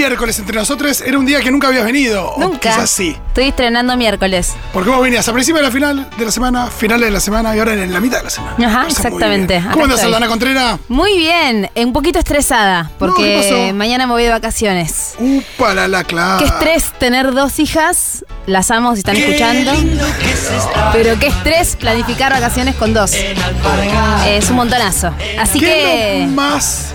miércoles entre nosotros. Era un día que nunca habías venido. o Nunca. quizás sí. Estoy estrenando miércoles. Porque vos venías a principio de la final de la semana, finales de la semana y ahora en la mitad de la semana. Ajá, exactamente. ¿Cómo andas. Aldana Contreras? Muy bien, eh, un poquito estresada, ¿qué porque mañana me voy de vacaciones. Upa, la, la, claro. Qué estrés tener dos hijas, las amo si están escuchando. Pero qué estrés planificar vacaciones con dos. Es un montonazo. Así ¿Qué que, lo más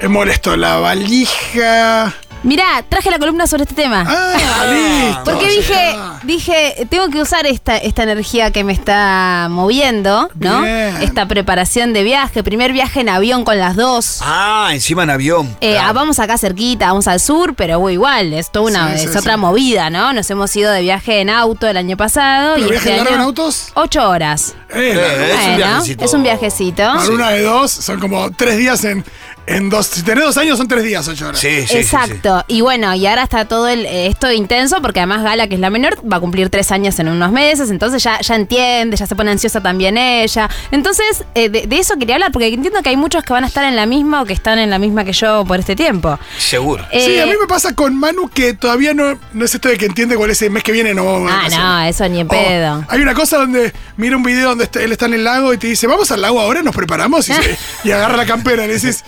eh, molesto? La valija. mirá, traje la columna sobre este tema. Ah, listo. Porque dije, dije, tengo que usar esta, esta energía que me está moviendo, ¿no? Bien. Esta preparación de viaje, primer viaje en avión con las dos. Ah, encima en avión. Eh, Claro. ah, vamos acá cerquita, vamos al sur, pero bueno, igual, es toda una, Sí, sí, es otra sí. movida, ¿no? Nos hemos ido de viaje en auto el año pasado ¿Pero y viaje este largo año en autos? ocho horas. Eh, Eh, es un Bueno, viajecito. es un viajecito. Para una de dos son como tres días en, en dos. Si tenés dos años son tres días, ocho horas. Sí, sí, sí, sí. Exacto. Y bueno, y ahora está todo el, eh, esto intenso porque además Gala, que es la menor, va a cumplir tres años en unos meses, entonces ya, ya entiende, ya se pone ansiosa también ella. Entonces, eh, de, de eso quería hablar porque entiendo que hay muchos que van a estar en la misma o que están en la misma que yo por este tiempo. Seguro. Sí, Eh, a mí me pasa con Manu que todavía no, no es esto de que entiende cuál es el mes que viene no vamos Ah, no, eso ni en pedo. hay una cosa donde mira un video donde está- él está en el lago y te dice, vamos al lago ahora, nos preparamos y, se- y agarra la campera y le dices,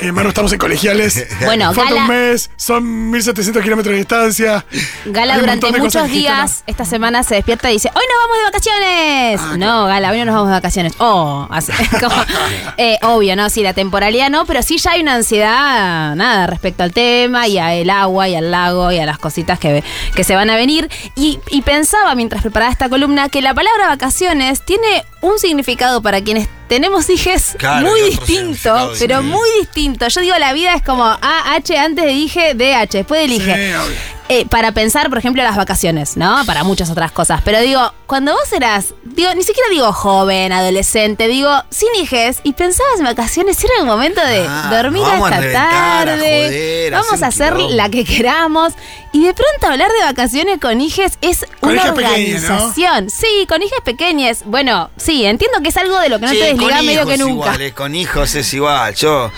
eh, Manu, estamos en colegiales. Bueno, Falta Gala- un mes, son 1700 kilómetros de distancia. Gala durante muchos días esta semana se despierta y dice, hoy nos vamos de vacaciones. Ah, no, Gala, hoy no nos vamos de vacaciones. Oh, así, como, eh, obvio, ¿no? Sí, la temporalidad no, pero sí ya hay una ansiedad, nada, respecto al tema y al agua y al lago y a las cositas que, que se van a venir. Y, y pensaba mientras preparaba esta columna que la palabra vacaciones tiene un significado para quienes tenemos hijes Claro, muy y otro distinto, significado, pero sí. muy distinto. Yo digo, la vida es como AH antes de dije, DH, después del Sí. Eh, para pensar, por ejemplo, las vacaciones, ¿no? Para muchas otras cosas. Pero digo, cuando vos eras, digo, ni siquiera digo joven, adolescente, digo, sin hijes, y pensabas en vacaciones, era el momento de Ah, dormir a hasta a tarde, joder, vamos a hacer quilombo. la que queramos. Y de pronto hablar de vacaciones con hijes es Con una hijas pequeñas, ¿no? organización. Sí, con hijas pequeñas. Bueno, sí, entiendo que es algo de lo que no Sí, te desligas con medio que nunca. Igual, eh, con hijos es igual. Yo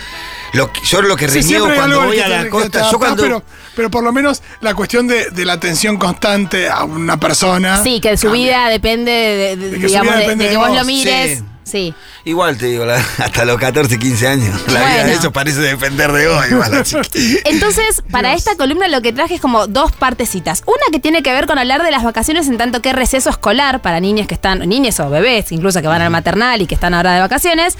lo, yo lo que reniego cuando voy a la costa. Yo cuando. pero, pero por lo menos la cuestión de, de la atención constante a una persona. Sí, que su cambia. vida depende de, de- De que su digamos, vida depende de de que vos vos. lo mires. Sí. Sí. Igual te digo, hasta los 14, 15 años. La vida de Bueno. ellos parece depender de vos, igual. así que- Entonces, para esta columna lo que traje es como dos partecitas. Una que tiene que ver con hablar de las vacaciones en tanto que receso escolar para niñas que están, niñas o bebés, incluso que van al maternal y que están ahora de vacaciones.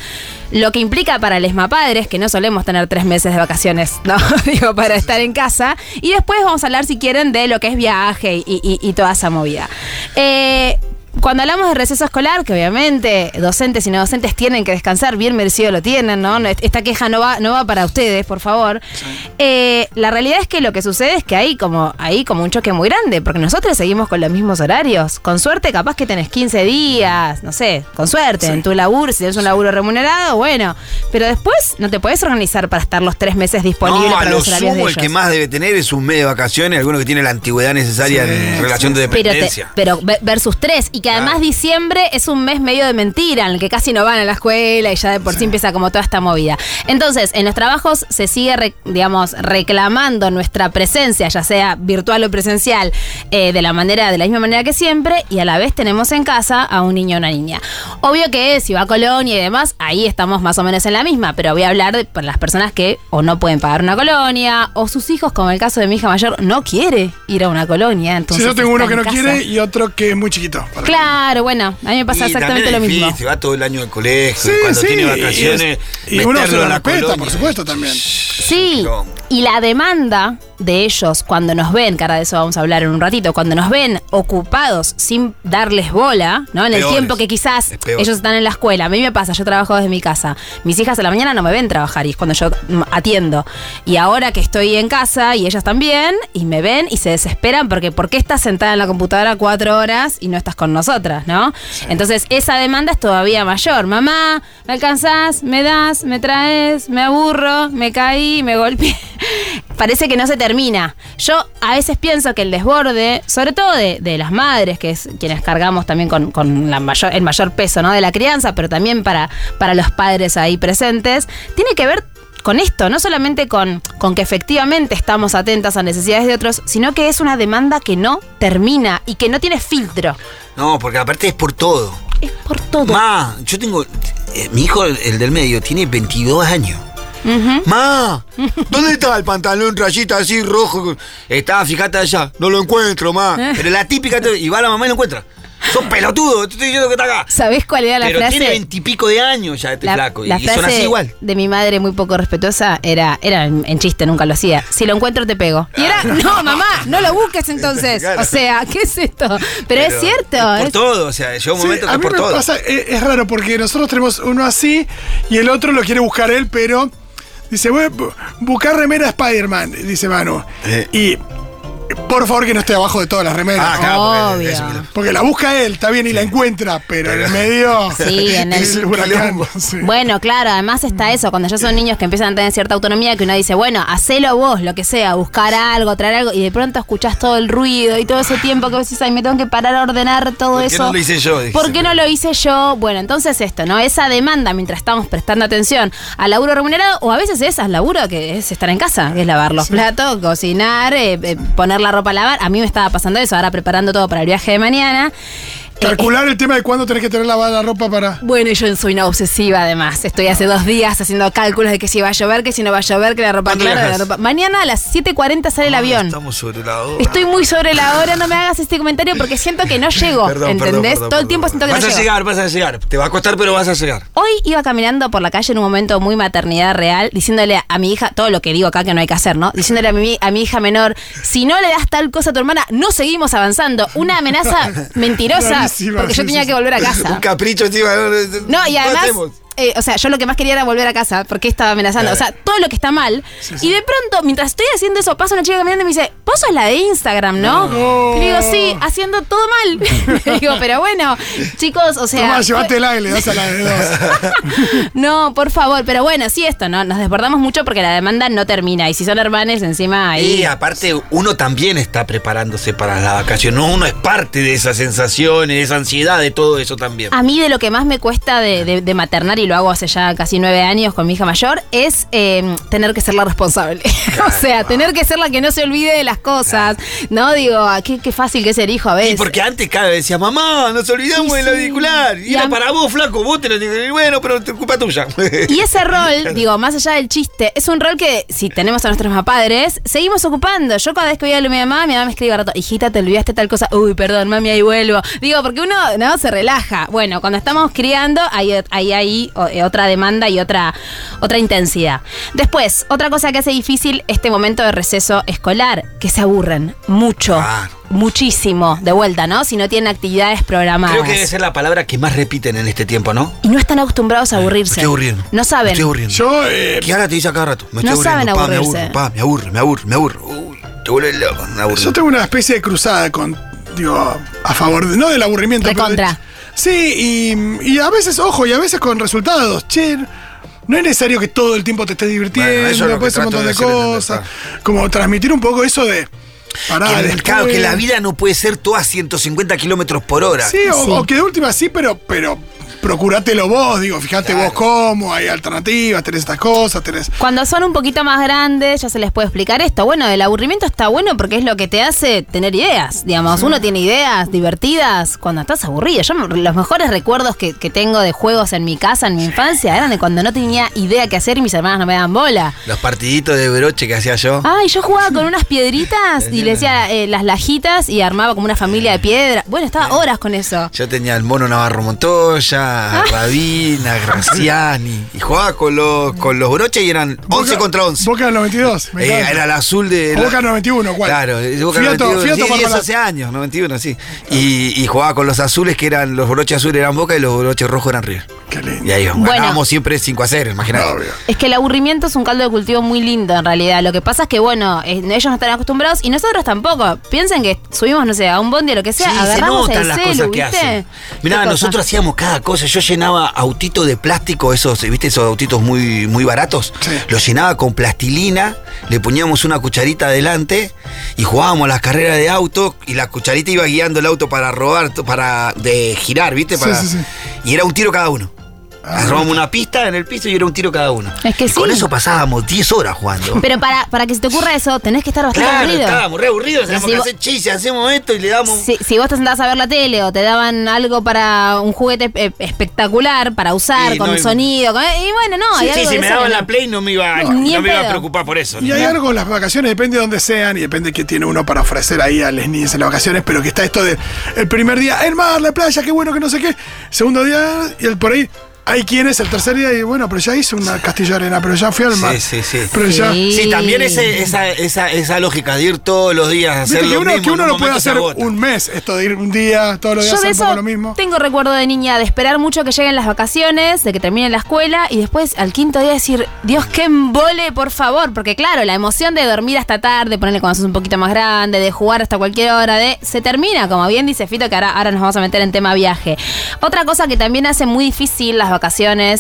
Lo que implica para les padres que no solemos tener tres meses de vacaciones, ¿no? Digo, para estar en casa. Y después vamos a hablar, si quieren, de lo que es viaje y, y- y toda esa movida. Eh, cuando hablamos de receso escolar, que obviamente docentes y no docentes tienen que descansar, bien merecido lo tienen, ¿no? Esta queja no va, no va para ustedes, por favor. Eh, la realidad es que lo que sucede es que hay como, hay como un choque muy grande, porque nosotros seguimos con los mismos horarios. Con suerte, capaz que tenés 15 días, no sé, con suerte, Sí. en tu laburo, si tienes un laburo remunerado, bueno. Pero después no te puedes organizar para estar los tres meses disponibles No, a para lo los horarios de sumo el ellos. que más debe tener es un mes de vacaciones, alguno que tiene la antigüedad necesaria Sí, en relación de Pero, te- dependencia. pero ve- versus tres. Y que además Claro. diciembre es un mes medio de mentira, en el que casi no van a la escuela y ya de por sí, empieza como toda esta movida. Entonces, en los trabajos se sigue, re- digamos, reclamando nuestra presencia, ya sea virtual o presencial, eh, de la manera, de la misma manera que siempre, y a la vez tenemos en casa a un niño o una niña. Obvio que si va a colonia y demás, ahí estamos más o menos en la misma, pero voy a hablar de para las personas que o no pueden pagar una colonia, o sus hijos, como el caso de mi hija mayor, no quiere ir a una colonia. Si Entonces yo tengo uno que no casa. quiere y otro que es muy chiquito. para- Claro, bueno, a mí me pasa Y exactamente lo es mismo. difícil, va todo el año al colegio, Sí, y cuando sí, tiene y vacaciones, es- y uno se la respeta, colonia. por supuesto, también. Sí, y la demanda de ellos cuando nos ven, que ahora de eso vamos a hablar en un ratito, cuando nos ven ocupados sin darles bola, ¿no? En el Peores. tiempo que quizás ellos están en la escuela. A mí me pasa, yo trabajo desde mi casa. Mis hijas a la mañana no me ven trabajar y es cuando yo atiendo. Y ahora que estoy en casa y ellas también, y me ven y se desesperan porque ¿por qué estás sentada en la computadora cuatro horas y no estás con nosotras, no? Entonces esa demanda es todavía mayor. Mamá, ¿me alcanzás? ¿Me das? ¿Me traes? ¿Me aburro? ¿Me caí? ¿Me golpeé? Parece que no se termina. Yo a veces pienso que el desborde, sobre todo de, de las madres, que es quienes cargamos también con, con la mayor, el mayor peso ¿no? de la crianza, pero también para, para los padres ahí presentes, tiene que ver con esto, no solamente con, con que efectivamente estamos atentas a necesidades de otros, sino que es una demanda que no termina y que no tiene filtro. No, porque aparte es por todo. Es por todo. Ma, yo tengo. eh, mi hijo, el, el del medio, tiene 22 años. Ujú. Ma, ¿dónde está el pantalón rayita así rojo? Está, fíjate allá. No lo encuentro, ma. Pero la típica, y va la mamá y lo encuentra. Sos pelotudo, te estoy diciendo que está acá. ¿Sabés cuál era la Pero frase? tiene veintipico de años ya este La, flaco. la y son frase así igual. de mi madre muy poco respetuosa era, era en, chiste, nunca lo hacía. Si lo encuentro te pego. Y era, no, mamá, no lo busques entonces. O sea, ¿qué es esto? Pero, es cierto. Es por es- todo, o sea, llega un Sí, momento que a es mí por me todo. pasa, es, es raro porque nosotros tenemos uno así y el otro lo quiere buscar él, pero dice, voy a bu- buscar remera de Spider-Man, dice Manu. Eh. Y por favor que no esté abajo de todas las remeras. Ah, porque Obvio. eso Porque la busca él, está bien, y la encuentra, pero en el medio Sí, en el- es el huracán. sí. Bueno, claro, además está eso, cuando ya son niños que empiezan a tener cierta autonomía, que uno dice, bueno, hacelo vos, lo que sea, buscar algo, traer algo, y de pronto escuchás todo el ruido y todo ese tiempo que vos decís, ay, me tengo que parar a ordenar todo ¿Por qué eso. no lo hice yo? Dice. ¿Por qué no lo hice yo? Bueno, entonces esto, ¿no? Esa demanda mientras estamos prestando atención al laburo remunerado, o a veces es al laburo que es estar en casa, que es lavar los platos, cocinar, eh, eh, poner la ropa a lavar. A mí me estaba pasando eso, ahora preparando todo para el viaje de mañana. Calcular el tema de cuándo tenés que tener lavada la ropa para. bueno, yo soy una obsesiva además. Estoy hace dos días haciendo cálculos de que si va a llover, que si no va a llover, que la ropa ¿Cuándo clara, que la ropa. Mañana a las 7.40 sale el Ah, avión. Estamos sobre la hora. Estoy muy sobre la hora, no me hagas este comentario porque siento que no llego. Perdón, ¿Entendés? perdón, perdón, Todo el tiempo siento que Vas no a llego. llegar, vas a llegar. Te va a costar, pero vas a llegar. Hoy iba caminando por la calle en un momento muy maternidad real, diciéndole a mi hija, todo lo que digo acá que no hay que hacer, ¿no? Diciéndole a mi, a mi hija menor, si no le das tal cosa a tu hermana, no seguimos avanzando. Una amenaza mentirosa, porque yo tenía que volver a Un casa. capricho encima. No, y ¿Qué además? Eh, o sea, yo lo que más quería era volver a casa, porque estaba amenazando. O sea, todo lo que está mal. Y de pronto, mientras estoy haciendo eso, pasa una chica caminando y me dice, vos sos la de Instagram, ¿no? Y le digo, sí, haciendo todo mal. digo, pero bueno, chicos, o sea. Fue- llévatela y le das a la de dos. no, por favor, pero bueno, sí esto, ¿no? Nos desbordamos mucho porque la demanda no termina. Y si son hermanes, encima ahí. Y aparte, uno también está preparándose para la vacación. No, uno es parte de esas sensaciones, de esa ansiedad, de todo eso también. A mí de lo que más me cuesta de, de- de maternar, y lo hago hace ya casi nueve años con mi hija mayor, es eh, tener que ser la responsable. o sea, tener que ser la que no se olvide de las cosas. No, digo, ah, qué, qué fácil que es ser hijo a veces. Y porque antes cada vez decía, mamá, nos olvidamos del sí. auricular. Y, Y era para vos, flaco, vos te lo bueno, pero es culpa tuya. Y ese rol, digo, más allá del chiste, es un rol que, si tenemos a nuestros mamás padres, seguimos ocupando. Yo cada vez que voy a mi mamá, mi mamá me escribe rato, hijita, te olvidaste tal cosa. Uy, perdón, mami, ahí vuelvo. Digo, porque uno, no, se relaja. Bueno, cuando estamos criando, hay hay, hay eh, otra demanda y otra, otra intensidad. Después, otra cosa que hace difícil este momento de receso escolar, que se aburren mucho. Muchísimo, de vuelta, ¿no? Si no tienen actividades programadas. Creo que debe ser la palabra que más repiten en este tiempo, ¿no? Y no están acostumbrados a aburrirse. Me estoy aburriendo. No saben. Me estoy aburriendo. Yo, eh, ¿Qué ahora te dice a cada rato? Me No estoy saben aburriendo, pa, me aburrirse. aburro, pa, me aburro, me aburro, me aburro. Uy, te vuelves loco, me aburro. yo tengo una especie de cruzada con, digo, a favor, de, no del aburrimiento. pero de- Recontra. Sí, y, y a veces, ojo, y a veces con resultados. Che, no es necesario que todo el tiempo te estés divirtiendo, Bueno, eso es puedes hacer un montón de, cosas. Como transmitir un poco eso de. Pará, que, claro, que la vida no puede ser toda a 150 kilómetros por hora. Sí, o, Sí. o que de última sí, pero, pero procurátelo vos, digo, fíjate Claro. vos cómo, hay alternativas, tenés estas cosas, tenés. Cuando son un poquito más grandes, ya se les puede explicar esto. Bueno, el aburrimiento está bueno porque es lo que te hace tener ideas. Digamos, uno tiene ideas divertidas cuando estás aburrido. Yo, los mejores recuerdos que, que tengo de juegos en mi casa, en mi infancia, eran de cuando no tenía idea qué hacer y mis hermanas no me daban bola. Los partiditos de broche que hacía yo. Ay, yo jugaba con unas piedritas y le decía eh, las lajitas y armaba como una familia de piedra. Bueno, estaba horas con eso. Yo tenía el mono Navarro Montoya, Rabina, Graciani. Y jugaba con los, con los broches y eran 11 Boca- contra 11. Boca del 92. me Eh, era el azul de. O Boca 91, ¿cuál? Claro, el Boca Fiato- 91. Fiato sí, 10, Parmalat. 11 años, 91, sí. Y, y jugaba con los azules, que eran los broches azules eran Boca y los broches rojos eran River. Qué lindo. Y ahí Bueno. ganábamos siempre 5 a 0, imagínate. Es que el aburrimiento es un caldo de cultivo muy lindo en realidad. Lo que pasa es que, bueno, eh, ellos no están acostumbrados y nosotros tampoco. Piensen que subimos, no sé, a un bondi o lo que sea, Sí, se agarramos notan el las celu, cosas que ¿viste? hacen. Mirá, nosotros hacíamos cada cosa. Yo llenaba autitos de plástico, esos, ¿viste? Esos autitos muy, muy baratos. Sí. Los llenaba con plastilina, le poníamos una cucharita adelante y jugábamos las carreras de auto y la cucharita iba guiando el auto para robar, para de girar, ¿viste? Para, sí, sí. Y era un tiro cada uno. Ah. Robamos una pista en el piso y era un tiro cada uno. Es que y con sí. eso pasábamos 10 horas jugando. Pero para, para que se te ocurra eso, tenés que estar bastante Claro, aburrido. estábamos re aburridos, Pero teníamos si que vos- hacer chistes, hacemos esto y le damos. Si, si vos te sentabas a ver la tele o te daban algo para un juguete eh, espectacular para usar, Sí, con no, sonido, con- y bueno, no, Sí, hay sí, algo si me daban la Play no me iba, Ni no en me iba a preocupar por eso. Y hay algo con las vacaciones, depende de dónde sean y depende de qué tiene uno para ofrecer ahí a las niñas en las vacaciones, pero que está esto de el primer día, el mar, la playa, qué bueno, que no sé qué. Segundo día, y el por ahí, hay quienes el tercer día, y bueno, pero ya hice una castillo de arena, pero ya fui al mar. Sí, sí, sí. Pero ya. Sí. También ese- esa, esa, esa lógica de ir todos los días a hacer que lo uno, mismo. que uno lo puede hacer un mes, esto de ir un día, todos los días hacer un poco lo mismo. tengo recuerdo de niña de esperar mucho que lleguen las vacaciones, de que termine la escuela y después al quinto día decir, Dios, qué embole, por favor. Porque claro, la emoción de dormir hasta tarde, ponerle cuando sos un poquito más grande, de jugar hasta cualquier hora, de se termina, como bien dice Fito, que ahora, ahora nos vamos a meter en tema viaje. Otra cosa que también hace muy difícil las vacaciones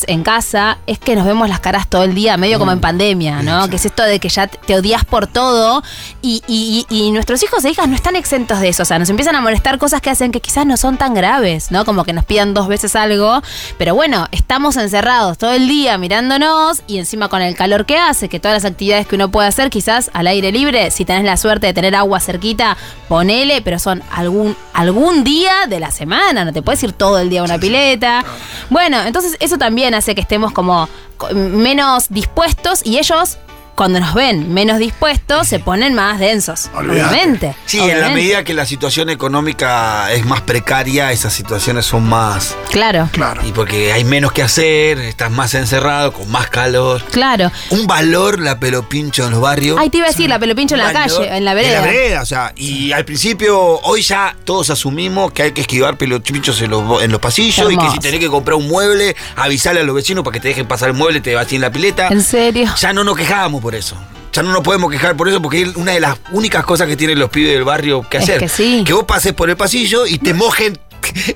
en casa es que nos vemos las caras todo el día, medio como en pandemia, ¿no? Que es esto de que ya te odias por todo y- y nuestros hijos e hijas no están exentos de eso. O sea, nos empiezan a molestar cosas que hacen que quizás no son tan graves, ¿no? Como que nos pidan dos veces algo. Pero bueno, estamos encerrados todo el día mirándonos y encima con el calor que hace, que todas las actividades que uno puede hacer, quizás al aire libre, si tenés la suerte de tener agua cerquita, ponele, pero son algún, algún día de la semana, no te puedes ir todo el día a una pileta. Bueno, entonces eso también hace que estemos como co- menos dispuestos y ellos cuando nos ven menos dispuestos se ponen más densos, obviamente. Sí, en la obviamente. medida que la situación económica es más precaria, esas situaciones son más. Claro, Claro. Y porque hay menos que hacer, estás más encerrado, con más calor. claro. Un valor la pelopincho en los barrios. Ay, te iba a decir, la pelopincho en la calle, en la vereda. En la vereda, o sea, y al principio, hoy ya todos asumimos que hay que esquivar pelopinchos en los, en los pasillos y que si tenés que comprar un mueble, avisarle a los vecinos para que te dejen pasar el mueble, te vas en la pileta. ¿En serio? Ya no nos quejábamos por eso. Ya no nos podemos quejar por eso porque es una de las únicas cosas que tienen los pibes del barrio que Es hacer. que sí. vos pases por el pasillo y te mojen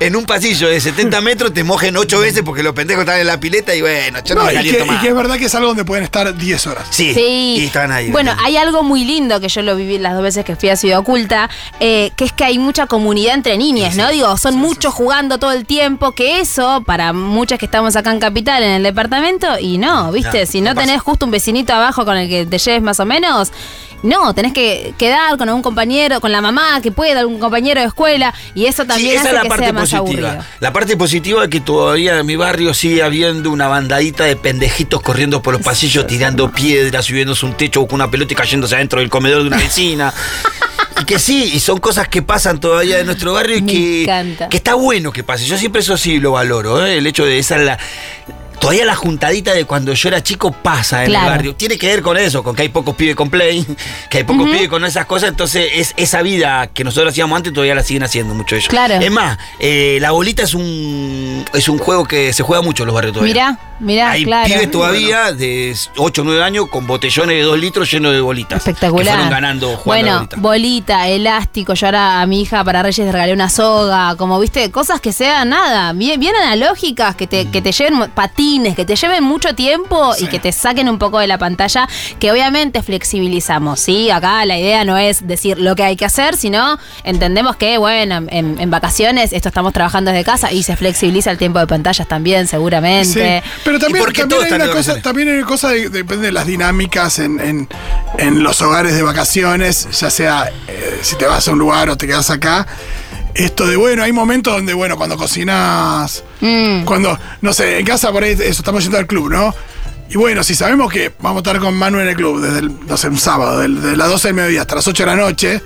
en un pasillo de 70 metros, te mojen 8 veces porque los pendejos están en la pileta y bueno, yo no, No, me y, que, y que es verdad que es algo donde pueden estar 10 horas. Sí, Sí. y están ahí. Bueno, hay algo muy lindo que yo lo viví las dos veces que fui a Ciudad Oculta, eh, que es que hay mucha comunidad entre niñas, ¿no? Digo, son muchos jugando todo el tiempo, que eso, para muchas que estamos acá en Capital, en el departamento, y no, ¿viste? No, si no, no tenés justo un vecinito abajo con el que te lleves más o menos, no, tenés que quedar con algún compañero, con la mamá que pueda, algún compañero de escuela, y eso también Sí, esa hace es la que parte sea más positiva. aburrido. La parte positiva es que todavía en mi barrio sigue habiendo una bandadita de pendejitos corriendo por los pasillos, tirando piedras, subiéndose un techo con una pelota y cayéndose adentro del comedor de una vecina. y que sí, y son cosas que pasan todavía en nuestro barrio y Me que, encanta. que está bueno que pase. Yo siempre eso sí lo valoro, ¿eh? el hecho de esa la. Todavía la juntadita de cuando yo era chico pasa en Claro. el barrio. Tiene que ver con eso, con que hay pocos pibes con play, que hay pocos pibes con esas cosas. Entonces, es esa vida que nosotros hacíamos antes todavía la siguen haciendo mucho ellos. Claro. Es más, eh, la bolita es un es un juego que se juega mucho en los barrios todavía. Mirá, mirá, Hay claro. pibes todavía de 8 o 9 años con botellones de 2 litros llenos de bolitas. Espectacular. Que fueron ganando jugando Bueno, bolita. bolita, elástico. Yo ahora a mi hija para Reyes le regalé una soga. Como viste, cosas que sean nada, bien, bien analógicas, que te, que te lleven mo- que te lleven mucho tiempo y que te saquen un poco de la pantalla, que obviamente flexibilizamos. Sí, acá la idea no es decir lo que hay que hacer, sino entendemos que, bueno, en, en vacaciones esto estamos trabajando desde casa y se flexibiliza el tiempo de pantallas también, seguramente. Sí, pero también, también hay una cosa, también hay una cosa de- depende de las dinámicas en, en- en los hogares de vacaciones, ya sea eh, si te vas a un lugar o te quedas acá. Esto de bueno, hay momentos donde, bueno, cuando cocinas, Mm. cuando, no sé, en casa por ahí, eso, estamos yendo al club, ¿no? Y bueno, si sabemos que vamos a estar con Manu en el club desde el, no sé, un sábado, del- de las 12 del mediodía hasta las 8 de la noche,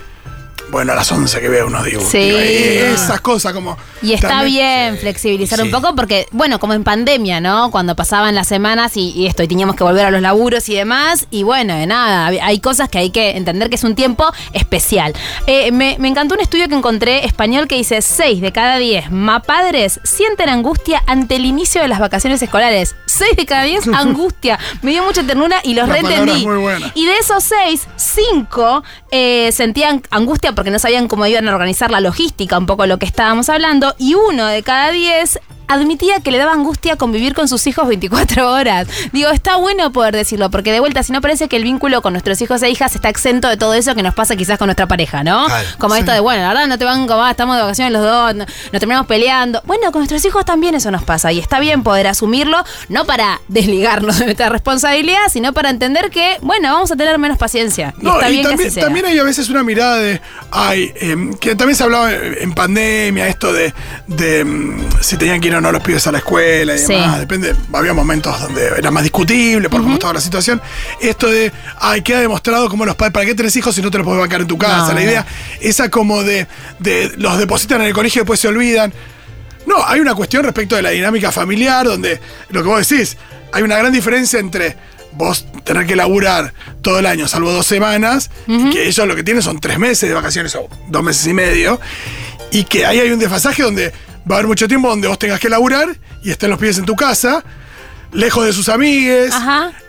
bueno, a las 11 que vea unos dibujos. Sí. Digo, eh, esas cosas como... Y está también- bien flexibilizar un poco porque, bueno, como en pandemia, ¿no? Cuando pasaban las semanas y, y esto, y teníamos que volver a los laburos y demás, y bueno, de nada, hay cosas que hay que entender que es un tiempo especial. Eh, me, me encantó un estudio que encontré español que dice 6 de cada 10 mapadres sienten angustia ante el inicio de las vacaciones escolares. 6 de cada 10 angustia. Me dio mucha ternura y los reentendí. Y de esos seis, cinco eh, sentían angustia porque no sabían cómo iban a organizar la logística, un poco lo que estábamos hablando, y uno de cada diez admitía que le daba angustia convivir con sus hijos 24 horas. Digo, está bueno poder decirlo, porque de vuelta, si no parece que el vínculo con nuestros hijos e hijas está exento de todo eso que nos pasa quizás con nuestra pareja, ¿no? Como Sí. esto de, bueno, la verdad no te van como, ah, estamos de vacaciones los dos, no- nos terminamos peleando. Bueno, con nuestros hijos también eso nos pasa y está bien poder asumirlo, no para desligarnos de nuestra responsabilidad, sino para entender que, bueno, vamos a tener menos paciencia. Y No, está y bien que también, sea. hay a veces una mirada de, ay, em, que también se hablaba en pandemia, esto de, de, mm, si tenían que ir o no los pibes a la escuela y Sí. demás, depende, había momentos donde era más discutible por cómo estaba la situación. Esto de, ay, queda demostrado cómo los padres, ¿para qué tenés hijos si no te los podés bancar en tu casa? No, la no. idea, esa como de, de los depositan en el colegio y después se olvidan. No, hay una cuestión respecto de la dinámica familiar donde lo que vos decís, hay una gran diferencia entre vos tener que laburar todo el año, salvo dos semanas, y que ellos lo que tienen son tres meses de vacaciones o dos meses y medio, y que ahí hay un desfasaje donde va a haber mucho tiempo donde vos tengas que laburar y estén los pies en tu casa, lejos de sus amigues,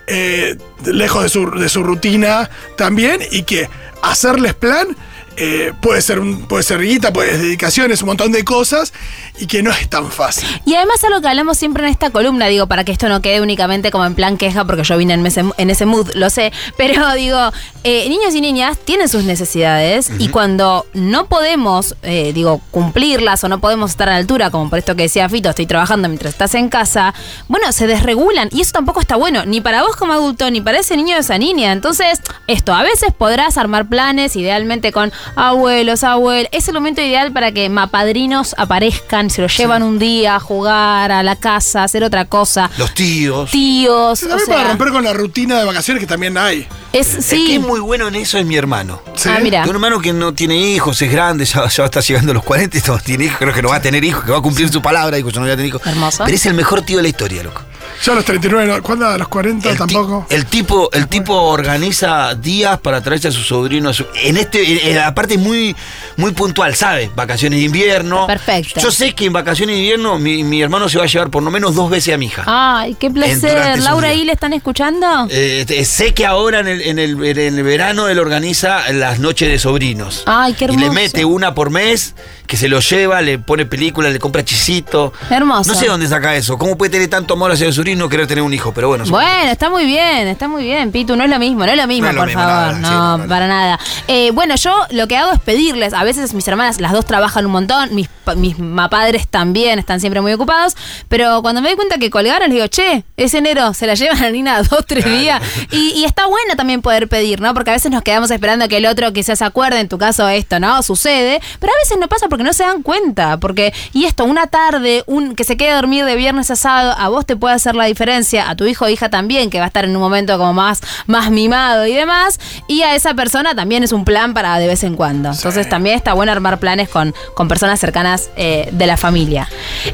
eh, lejos de su, de su rutina también, y que hacerles plan eh, puede ser un, puede ser guita, puede ser dedicaciones, un montón de cosas, y que no es tan fácil. Y además algo que hablamos siempre en esta columna, digo, para que esto no quede únicamente como en plan queja, porque yo vine en ese, en ese mood, lo sé, pero digo, eh, niños y niñas tienen sus necesidades y cuando no podemos, eh, digo, cumplirlas o no podemos estar a la altura, como por esto que decía Fito, estoy trabajando mientras estás en casa, bueno, se desregulan y eso tampoco está bueno, ni para vos como adulto, ni para ese niño o esa niña. Entonces, esto, a veces podrás armar planes, idealmente con abuelos, abuelos, es el momento ideal para que mapadrinos aparezcan, se lo llevan un día a jugar a la casa, a hacer otra cosa. Los tíos. Tíos, Sí, o también para sea, romper con la rutina de vacaciones que también hay. es El que sí. es muy bueno en eso es mi hermano. ¿sí? Ah, mira. Un hermano que no tiene hijos, es grande, ya, ya está llegando a los 40 y no tiene hijos, creo que no va a tener hijos, que va a cumplir su palabra, dijo, yo no voy a tener hijos. Hermoso. Pero es el mejor tío de la historia, loco. Yo a los 39, no, ¿cuándo? A los 40 El, ti- tampoco. el tipo, el tipo organiza días para traerse a su sobrino. a su- en este, en- en la parte muy, muy puntual, ¿sabe? Vacaciones de invierno. Perfecto. Yo sé que en vacaciones de invierno mi, mi hermano se va a llevar por lo menos dos veces a mi hija. Ay, qué placer. esos Laura. ¿ahí le están escuchando? Eh, te- sé que ahora en el, en, el, en el verano él organiza las noches de sobrinos. Ay, qué Y le hermoso. mete una por mes, que se lo lleva, le pone películas, le compra chisito. Hermoso. No sé dónde saca eso. ¿Cómo puede tener tanto amor hacia el sobrino y no querer tener un hijo? Pero bueno. Bueno, está muy bien, está muy bien, Pitu, no es lo mismo, no es lo mismo, No es lo por mismo, favor, nada, sí, no, para nada. Eh, bueno, yo lo que hago es pedirles, a veces mis hermanas, las dos trabajan un montón, mis, mis mapadres también están siempre muy ocupados, pero cuando me doy cuenta que colgaron, les digo, che, es enero, se la llevan a Nina dos, tres días, y, y está bueno también poder pedir, ¿no? Porque a veces nos quedamos esperando que el otro quizás se acuerde, en tu caso esto, ¿no? Sucede, pero a veces no pasa porque no se dan cuenta, porque, y esto, una tarde, un que se quede a dormir de viernes a sábado, a vos te puede hacer la diferencia, a tu hijo o hija también, que va a estar en un momento como más, más mimado y demás, y a esa persona también es un plan para de vez en cuando. Entonces también está bueno armar planes con, con personas cercanas eh, de la familia.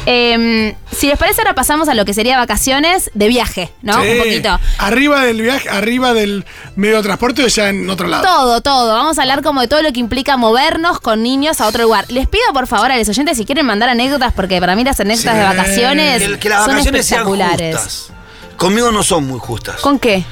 Eh, si les parece, ahora pasamos a lo que sería vacaciones de viaje, ¿no? Sí. Un poquito. Arriba del viaje, arriba del medio de transporte o ya en otro lado. Todo, todo. Vamos a hablar como de todo lo que implica movernos con niños a otro lugar. Les pido por favor a los oyentes si quieren mandar anécdotas, porque para mí las anécdotas Sí. de vacaciones Que, que las son vacaciones sean espectaculares. Justas. Conmigo no son muy justas. ¿Con qué?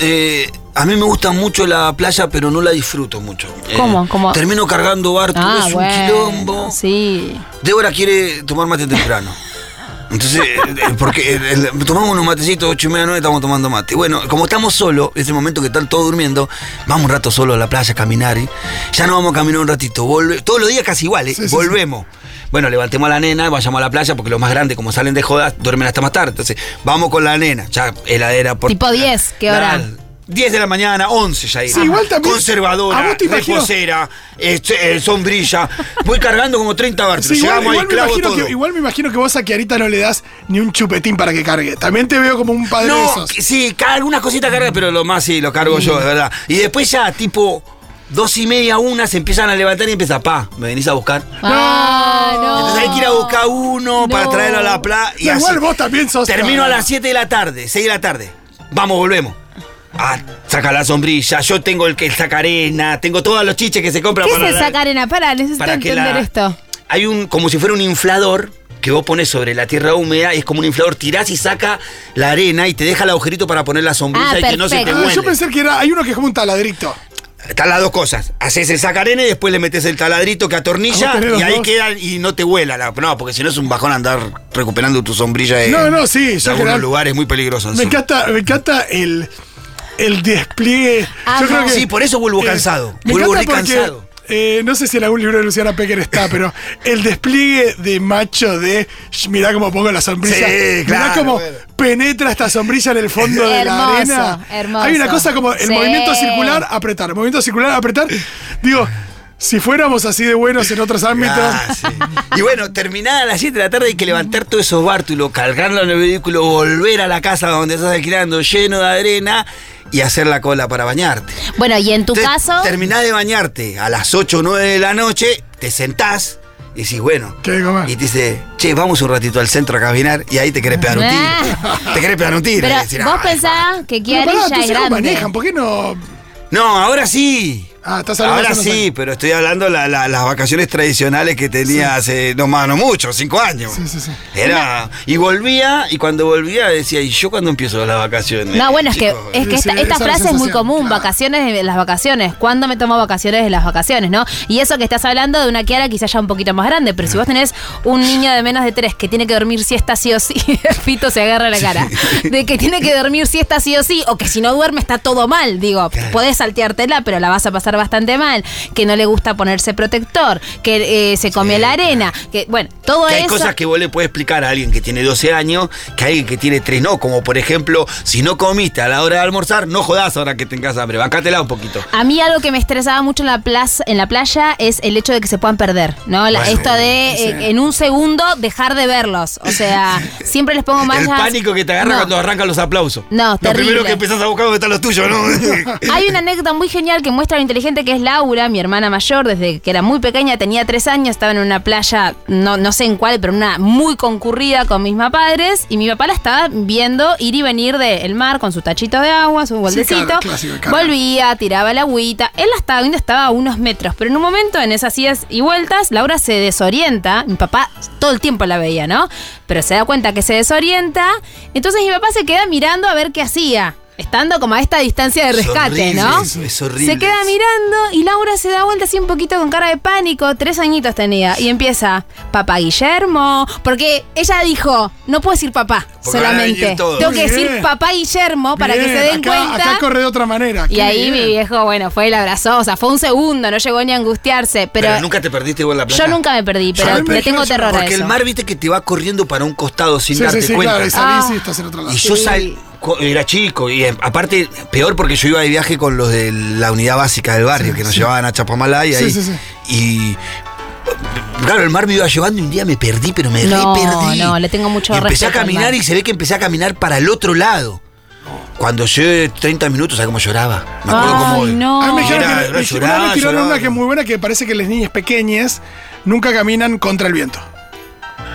Eh, a mí me gusta mucho la playa, pero no la disfruto mucho. Eh, ¿Cómo? ¿Cómo? Termino cargando barco, Ah, es bueno. un quilombo. Sí. Débora quiere tomar mate temprano. Entonces, eh, porque el- tomamos unos matecitos, ocho y media, nueve, estamos tomando mate. Bueno, como estamos solos, es el momento que están todos durmiendo, vamos un rato solo a la playa a caminar. ¿eh? Ya no vamos a caminar un ratito. volve- todos los días casi igual, ¿eh? Sí, sí, volvemos. Bueno, levantemos a la nena, vayamos a la playa, porque los más grandes, como salen de jodas, duermen hasta más tarde. Entonces, vamos con la nena, ya heladera por. Tipo 10, ¿qué hora? La- 10 de la mañana, 11 ya Sí, igual también- Conservadora, reposera, este, eh, sombrilla. Voy cargando como 30 barcos. Sí, igual, Llegamos igual ahí, me clavo imagino todo. que, igual me imagino que vos a Kiarita no le das ni un chupetín para que cargue. También te veo como un padre de esos. que sí, algunas cositas cargas, pero lo más sí, lo cargo yo, de verdad. Y después ya, tipo dos y media, una, se empiezan a levantar y empieza, pa, ¿me venís a buscar? Ah, no. Entonces hay que ir a buscar uno para traerlo a la playa. Y Pero igual así. vos también sos. Termino a las 7 de la tarde, 6 de la tarde. Vamos, volvemos. Ah, saca la sombrilla, yo tengo el que saca arena, tengo todos los chiches que se compran ¿Qué para es el la- sacar arena? Para, necesito para que entender la- esto. Hay un, como si fuera un inflador que vos pones sobre la tierra húmeda, es como un inflador, tirás y saca la arena y te deja el agujerito para poner la sombrilla Ah, y que no se te. Ah, muele. yo pensé que era. Hay uno que es como un taladrito. Están las dos cosas. Haces el sacarena y después le metes el taladrito que atornilla Ah, los y ahí dos. queda y no te vuela. La, no, porque si no es un bajón andar recuperando tu sombrilla de, No, no, sí, algunos lugares muy peligrosos. Me encanta, me encanta el, el despliegue. Ah, Yo creo no. que, Sí, por eso vuelvo eh, cansado. me Vuelvo encanta porque, cansado. Eh, no sé si en algún libro de Luciana Pecker está, pero el despliegue de macho de "Sh, mirá cómo pongo la sombrilla. Sí, mirá claro, cómo bueno. penetra esta sombrilla en el fondo de la arena. hermoso. Hay una cosa como el Sí. movimiento circular, apretar. Movimiento circular, apretar. Digo, si fuéramos así de buenos en otros ámbitos. Ah, sí. Y bueno, terminada a las 7 de la tarde hay que levantar todos esos bártulos, cargarlo en el vehículo, volver a la casa donde estás alquilando lleno de arena y hacer la cola para bañarte. Bueno, y en tu Entonces, caso. Terminás de bañarte a las 8 o 9 de la noche, te sentás y decís, bueno. ¿Qué? Y te dice, che, vamos un ratito al centro a caminar y ahí te querés pegar un tiro. te querés pegar un tiro. Pero vos "Ay, pensás que Pero Kiari pará, ya tus es hijos grande. manejan, ¿por qué no? No, ahora sí. Ah, estás hablando Ahora sí, años. pero estoy hablando la, la- las vacaciones tradicionales que tenía hace no más, no mucho, cinco años. Sí, sí, sí. Era. Y volvía, y cuando volvía decía, ¿y yo cuándo empiezo las vacaciones? No, bueno, es que, es que esta, sí, esta frase es muy común, claro. vacaciones de las vacaciones. ¿Cuándo me tomo vacaciones de las vacaciones, no? Y eso que estás hablando de una Kiara quizás ya un poquito más grande, pero si vos tenés un niño de menos de tres que tiene que dormir siesta sí o sí, Fito se agarra la cara, de que tiene que dormir siesta sí o sí, o que si no duerme está todo mal, digo, podés salteártela, pero la vas a pasar bastante mal, que no le gusta ponerse protector, que eh, se come la arena, que bueno, todo Que hay eso... cosas que vos le puedes explicar a alguien que tiene 12 años, que a alguien que tiene 3 no, como por ejemplo, si no comiste a la hora de almorzar, no jodas ahora que tengas hambre, bancátela un poquito. A mí algo que me estresaba mucho en la plaza, en la playa es el hecho de que se puedan perder, ¿no? La- Bueno, esto de eh, en un segundo dejar de verlos. O sea, siempre les pongo más El pánico que te agarra No. cuando arrancan los aplausos. No, Lo terrible. primero que empezás a buscar dónde están los tuyos, ¿no? Hay una anécdota muy genial que muestra lo inteligente que es Laura, mi hermana mayor, desde que era muy pequeña, tenía tres años, estaba en una playa, no, no sé en cuál, pero una muy concurrida con mis padres, y mi papá la estaba viendo ir y venir del mar con su tachito de agua, su de carga. volvía, tiraba la agüita. Él la estaba viendo, estaba a unos metros, pero en un momento, en esas idas y vueltas, Laura se desorienta. Mi papá todo el tiempo la veía, ¿no? Pero se da cuenta que se desorienta. Entonces mi papá se queda mirando a ver qué hacía. Estando como a esta distancia de Es rescate, horrible ¿no? eso, es horrible Se queda mirando y Laura se da vuelta así un poquito con cara de pánico. Tres añitos tenía. Y empieza, papá Guillermo. Porque ella dijo, no puedo decir papá Porque solamente. Tengo que decir papá Guillermo para que se den acá, cuenta. Acá corre de otra manera. Y ahí bien. mi viejo, bueno, fue y la abrazó. O sea, fue un segundo, no llegó ni a angustiarse. Pero, Pero, nunca te perdiste vos en la playa. yo nunca me perdí, pero me le tengo terror a Porque eso. el mar, viste que te va corriendo para un costado sin Sí, darte sí, sí, cuenta. claro, y salís Ah. y estás en otro lado. Y yo Sí. sal, era chico, y eh, aparte, peor porque yo iba de viaje con los de la unidad básica del barrio, que nos llevaban a Chapamalá y Sí, ahí. sí, sí. Y. Claro, el mar me iba llevando y un día me perdí, pero me No, re perdí. no, le tengo mucho y empecé a caminar y se ve que empecé a caminar para el otro lado. Cuando llegué 30 minutos, ¿sabes cómo lloraba? Me acuerdo Ay, cómo. no. A mí me dijeron Era- me- lloraba, una vez tiraron lloraba. una que es muy buena que parece que las niñas pequeñas nunca caminan contra el viento.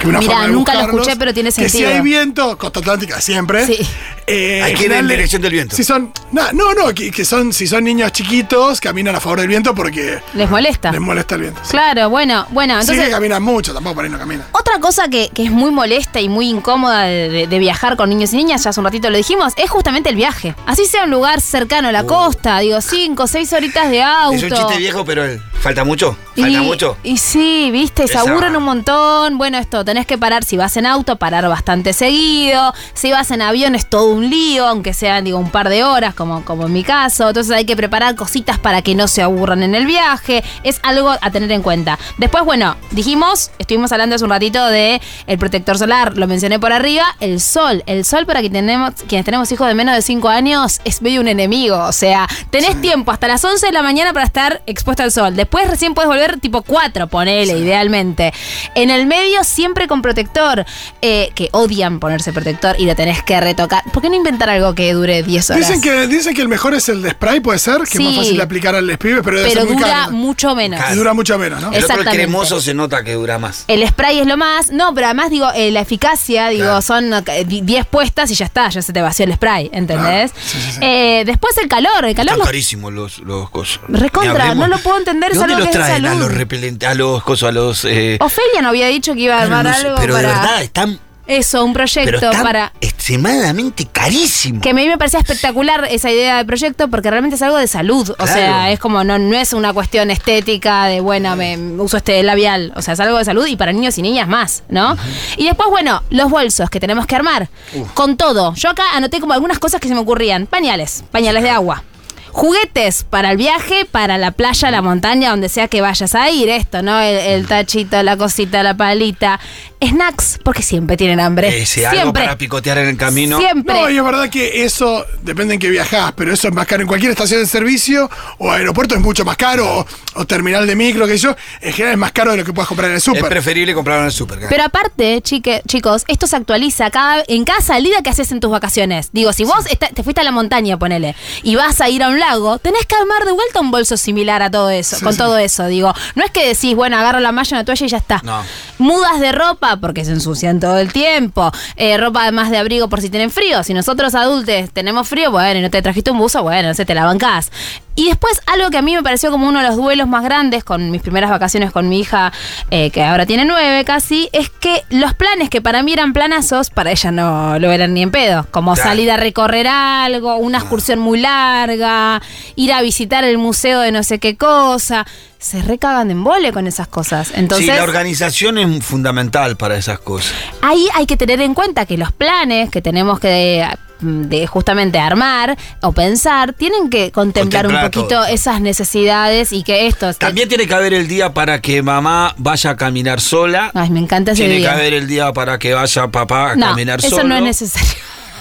Que una Mirá, forma de nunca lo escuché, pero tiene Que si sentido. hay viento, Costa Atlántica siempre. Sí. eh, Hay que ir en dirección del viento. Si son, no, no, no, que, que son, si son niños chiquitos, caminan a favor del viento porque ¿Les molesta? les molesta el viento. Claro, bueno, bueno, Sí entonces... que caminan mucho, tampoco por ahí no caminan. Otra cosa que, que es muy molesta y muy incómoda de, de- de viajar con niños y niñas, ya hace un ratito lo dijimos, es justamente el viaje. Así sea un lugar cercano a la costa, digo, cinco, seis horitas de auto. Es un chiste viejo, pero él- falta mucho. Falta y, mucho. Y sí, viste, se Esa- aburren un montón. Bueno, esto, tenés que parar, si vas en auto, parar bastante seguido. Si vas en avión es todo un lío, aunque sean, digo, un par de horas, como, como en mi caso. Entonces hay que preparar cositas para que no se aburran en el viaje. Es algo a tener en cuenta. Después, bueno, dijimos, estuvimos hablando hace un ratito de el protector solar, lo mencioné por arriba, el sol. El sol para quien tenemos, quienes tenemos hijos de menos de 5 años es medio un enemigo. O sea, tenés tiempo hasta las 11 de la mañana para estar expuesto al sol. Después después recién puedes volver tipo 4, ponele, idealmente. En el medio siempre con protector, eh, que odian ponerse protector y lo tenés que retocar. ¿Por qué no inventar algo que dure 10 horas? Dicen que, dicen que el mejor es el de spray, puede ser, que es más fácil de aplicar al pibe, pero debe pero muy dura caro. mucho menos. Dura mucho menos, ¿no? El otro, cremoso, se nota que dura más. El spray es lo más. No, pero además digo, eh, la eficacia, digo, Claro. son eh, di- 10 puestas y ya está, ya se te vació el spray, ¿entendés? Claro, sí, sí, sí. Eh, después el calor, el calor Están los- carísimos los, los cosas. Recontra, no lo puedo entender, ¿De es dónde los traen a los repelentes, a los cosas, a los... eh, Ofelia no había dicho que iba a armar no sé, algo pero para de verdad, están, eso, un pero proyecto están para extremadamente carísimos. que a mí me parecía espectacular esa idea de proyecto porque realmente es algo de salud. O Claro. sea, es como, no, no es una cuestión estética de, bueno, me uso este labial. O sea, es algo de salud y para niños y niñas más, ¿no? Y después, bueno, los bolsos que tenemos que armar. Con todo. Yo acá anoté como algunas cosas que se me ocurrían. Pañales, pañales de agua. Juguetes para el viaje, para la playa, la montaña, donde sea que vayas a ir, esto, ¿no? El, el tachito, la cosita, la palita. Snacks, porque siempre tienen hambre. Ese, algo siempre. para picotear en el camino. Siempre. No, y es verdad que eso depende en qué viajás, pero eso es más caro en cualquier estación de servicio o aeropuerto es mucho más caro o, o terminal de micro, que yo, en general es más caro de lo que puedas comprar en el Es súper. preferible comprarlo en el súper. Pero aparte, chique- chicos, esto se actualiza cada, en cada salida que haces en tus vacaciones. Digo, si vos está- te fuiste a la montaña, ponele, y vas a ir a un lago, tenés que armar de vuelta un bolso similar a todo eso, Sí, con sí. todo eso. Digo, no es que decís, bueno, agarro la malla, una toalla y ya está. No. Mudas de ropa, porque se ensucian todo el tiempo. Eh, ropa además de abrigo por si tienen frío. Si nosotros adultos tenemos frío, bueno, y no te trajiste un buzo, bueno, no sé, te la bancás. Y después, algo que a mí me pareció como uno de los duelos más grandes con mis primeras vacaciones con mi hija, eh, que ahora tiene nueve casi, es que los planes que para mí eran planazos, para ella no lo eran ni en pedo. Como Claro. salir a recorrer algo, una excursión muy larga, ir a visitar el museo de no sé qué cosa. Se recagan de embole con esas cosas. Entonces, sí, la organización es fundamental para esas cosas. ahí hay que tener en cuenta que los planes que tenemos que de justamente armar o pensar tienen que contemplar, Contemplar un poquito todo. esas necesidades y que esto También tiene que haber el día para que mamá vaya a caminar sola. Ay, me encanta ese Tiene día. que haber el día para que vaya papá a no, caminar eso solo. no es necesario.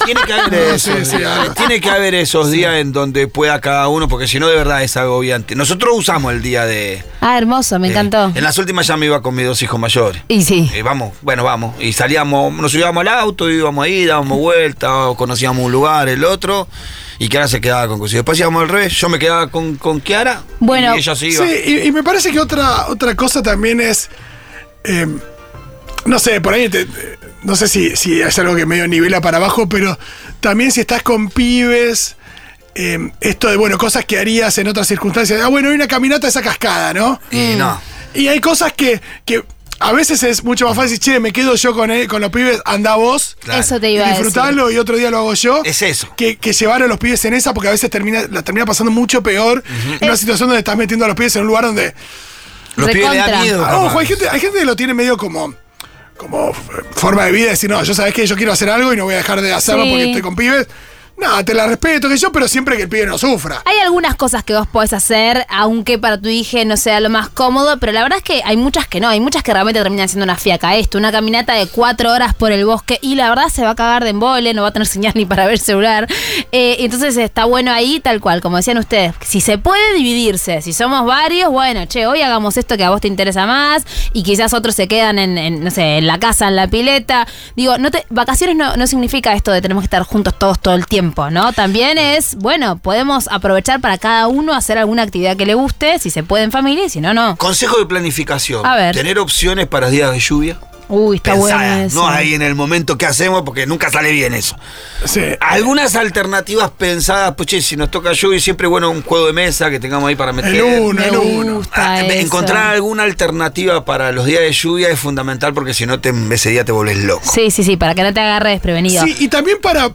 Tiene que haber No, eso. sí, sí, algo. tiene que haber esos días en donde pueda cada uno, porque si no, de verdad es agobiante. Nosotros usamos el día de. Ah, hermoso, me de- encantó. En las últimas ya me iba con mis dos hijos mayores. Y sí. Eh, vamos, bueno, vamos. Y salíamos, nos subíamos al auto, íbamos ahí, dábamos vuelta, o conocíamos un lugar, el otro, y Kiara se quedaba con cosas. Después íbamos al revés, yo me quedaba con, con Kiara, Bueno, y ella se iba. Sí, y, y me parece que otra, otra cosa también es. eh, no sé, por ahí te- no sé si, si es algo que medio nivela para abajo, pero también si estás con pibes. eh, esto de, bueno, cosas que harías en otras circunstancias. Ah, bueno, hay una caminata a esa cascada, ¿no? Y no. Y hay cosas que, que a veces es mucho más fácil, che, me quedo yo con, él- con los pibes, anda vos. Claro. Eso te iba a decir. disfrutarlo y otro día lo hago yo. Es eso. Que, que llevar a los pibes en esa, porque a veces termina, la termina pasando mucho peor. En una situación donde estás metiendo a los pibes en un lugar donde. Los pibes le da Recontra. miedo. Ah, hay gente, hay gente que lo tiene medio como. Como f- forma de vida, decir, no, yo sabes que yo quiero hacer algo y no voy a dejar de hacerlo Sí. porque estoy con pibes. No, te la respeto que yo, pero siempre que el pibe no sufra. Hay algunas cosas que vos podés hacer, aunque para tu hija no sea lo más cómodo, pero la verdad es que hay muchas que no, hay muchas que realmente terminan siendo una fiaca. Esto, una caminata de cuatro horas por el bosque y la verdad se va a cagar de embole, no va a tener señal ni para ver celular. Eh, entonces está bueno ahí, tal cual, como decían ustedes, si se puede dividirse, si somos varios, bueno, che, hoy hagamos esto que a vos te interesa más y quizás otros se quedan en, en, no sé, en la casa, en la pileta. Digo, no te, vacaciones no, no significa esto de tenemos que estar juntos todos todo el tiempo, ¿no? También es, bueno, podemos aprovechar para cada uno hacer alguna actividad que le guste, si se puede en familia y si no, no. Consejo de planificación. A ver. Tener opciones para días de lluvia. Uy, está bueno eso. no ahí en el momento que hacemos, porque nunca sale bien eso. Sí. Algunas alternativas pensadas, pues che, si nos toca lluvia, siempre bueno un juego de mesa que tengamos ahí para meter. El uno, Me el uno. gusta Ah, eso. encontrar alguna alternativa para los días de lluvia es fundamental porque si no te, ese día te volvés loco. Sí, sí, sí, para que no te agarre desprevenido. Sí, y también para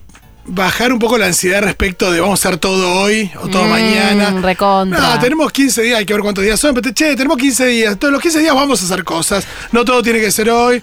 bajar un poco la ansiedad respecto de vamos a hacer todo hoy o todo Mm, mañana. recontra. No, tenemos 15 días, hay que ver cuántos días son, pero che, tenemos 15 días. Todos los 15 días vamos a hacer cosas. No todo tiene que ser hoy.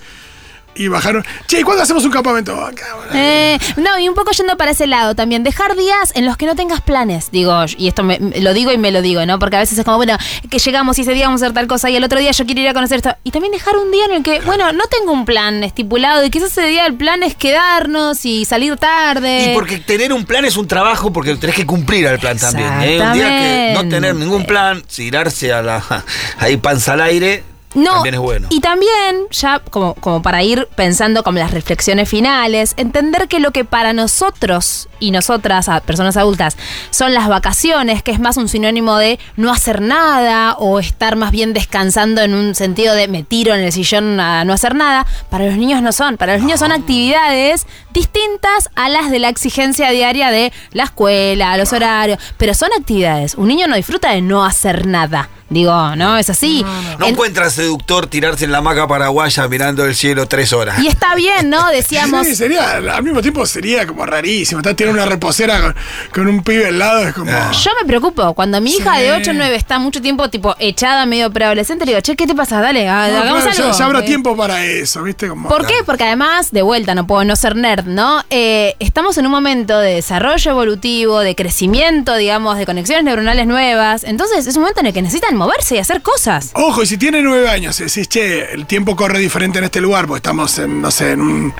Y bajaron. Che, ¿y cuándo hacemos un campamento? Acá, bueno. Eh, no, y un poco yendo para ese lado también. Dejar días en los que no tengas planes, digo, y esto me, lo digo y me lo digo, ¿no? Porque a veces es como, bueno, que llegamos y ese día vamos a hacer tal cosa y el otro día yo quiero ir a conocer esto. Y también dejar un día en el que, bueno, no tengo un plan estipulado y quizás ese día el plan es quedarnos y salir tarde. Y porque tener un plan es un trabajo porque tenés que cumplir al plan también. ¿eh? Un día que no tener ningún plan, tirarse a la ahí panza al aire, No, también es bueno. y también, ya como, como para ir pensando como las reflexiones finales, entender que lo que para nosotros y nosotras, personas adultas, son las vacaciones, que es más un sinónimo de no hacer nada o estar más bien descansando en un sentido de me tiro en el sillón a no hacer nada, para los niños no son. Para los niños son actividades distintas a las de la exigencia diaria de la escuela, los horarios, pero son actividades. Un niño no disfruta de no hacer nada. Digo, ¿no? Es así. No En- encuentra seductor tirarse en la hamaca paraguaya mirando el cielo tres horas. Y está bien, ¿no? Decíamos. Sí, sería, al mismo tiempo sería como rarísimo. Estás tirando una reposera con, con un pibe al lado, es como. Ah. Yo me preocupo. Cuando mi hija Sí. de 8 o 9 está mucho tiempo, tipo, echada, medio preadolescente, le digo, che, ¿qué te pasa? Dale, No, hagamos claro, ya, algo. ya habrá Eh, tiempo para eso, ¿viste? Como, ¿Por qué? Porque además, de vuelta, no puedo no ser nerd, ¿no? Eh, estamos en un momento de desarrollo evolutivo, de crecimiento, digamos, de conexiones neuronales nuevas. Entonces, es un momento en el que necesitan moverse y hacer cosas. Ojo, y si tiene nueve años decís, che, el tiempo corre diferente en este lugar, porque estamos en, no sé, en, un-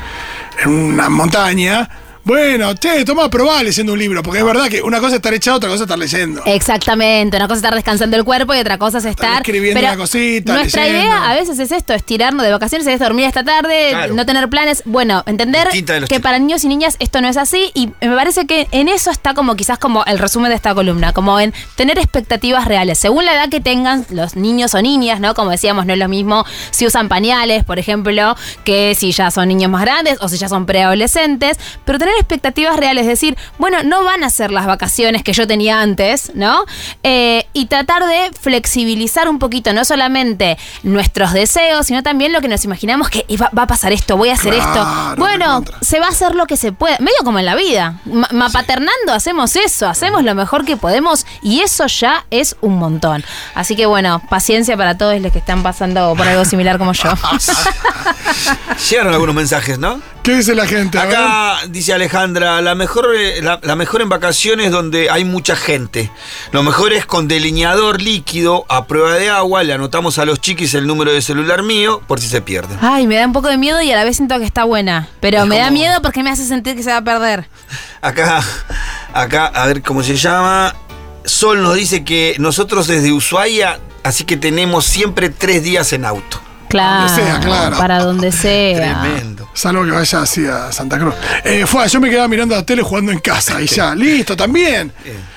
en una montaña. Bueno, che, toma, probá leyendo un libro, porque es verdad que una cosa es estar echado, otra cosa es estar leyendo. Exactamente, una cosa es estar descansando el cuerpo y otra cosa es estar. escribiendo pero una cosita, Nuestra leyendo. idea a veces es esto: estirarnos de vacaciones, es dormir esta tarde, Claro. no tener planes. Bueno, entender que chicos. para niños y niñas esto no es así y me parece que en eso está como quizás como el resumen de esta columna, como en tener expectativas reales, según la edad que tengan los niños o niñas, ¿no? Como decíamos, no es lo mismo si usan pañales, por ejemplo, que si ya son niños más grandes o si ya son preadolescentes, pero tener expectativas reales, es decir, bueno, no van a ser las vacaciones que yo tenía antes, ¿no? Eh, y tratar de flexibilizar un poquito, no solamente nuestros deseos, sino también lo que nos imaginamos que va, va a pasar esto, voy a hacer Claro, esto. Bueno, se va a hacer lo que se puede, medio como en la vida. Ma- Mapaternando hacemos eso, hacemos lo mejor que podemos y eso ya es un montón. Así que bueno, paciencia para todos los que están pasando por algo similar como yo. Llegaron algunos mensajes, ¿no? ¿Qué dice la gente? Acá dice Alejandra, la mejor, eh, la, la mejor en vacaciones donde hay mucha gente. Lo mejor es con delineador líquido a prueba de agua, le anotamos a los chiquis el número de celular mío por si se pierden. Ay, me da un poco de miedo y a la vez siento que está buena. Pero Es me da miedo porque me hace sentir que se va a perder. Acá, acá, a ver cómo se llama. Sol nos dice que nosotros desde Ushuaia, así que tenemos siempre tres días en auto. Claro, Donde sea, claro. para donde sea. Tremendo. Salvo que vaya así a Santa Cruz. Eh, fue, yo me quedaba mirando la tele jugando en casa y ya, listo, también.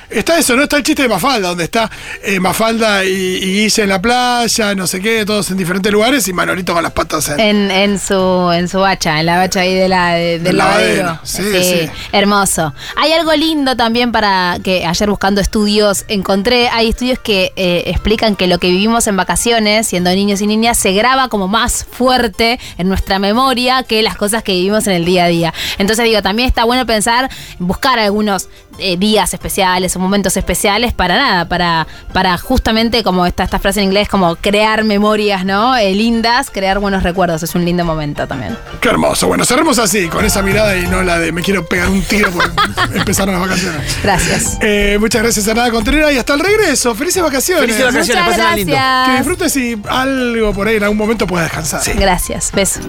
Está eso, ¿no? Está el chiste de Mafalda, donde está eh, Mafalda y, y Guille en la playa, no sé qué, todos en diferentes lugares y Manolito con las patas en. En, en su en su bacha, en la bacha ahí de la, de- del lavadero. lavadero, sí, sí. Hermoso. Hay algo lindo también para que ayer buscando estudios encontré. Hay estudios que eh, explican que lo que vivimos en vacaciones, siendo niños y niñas, se graba como más fuerte en nuestra memoria que las cosas que vivimos en el día a día. Entonces digo, también está bueno pensar, buscar algunos eh, días especiales o momentos especiales para nada, para, para justamente como esta, esta frase en inglés, como crear memorias, ¿no? Eh, lindas, crear buenos recuerdos. Es un lindo momento también. Qué hermoso. Bueno, cerremos así, con esa mirada y no la de me quiero pegar un tiro porque empezaron las vacaciones. Gracias. Eh, muchas gracias, Hernán Contreras, y hasta el regreso. Felices vacaciones. Felices vacaciones, Muchas pásenla lindo. Que disfrutes y algo por ahí en algún momento puedas descansar. Gracias. Beso.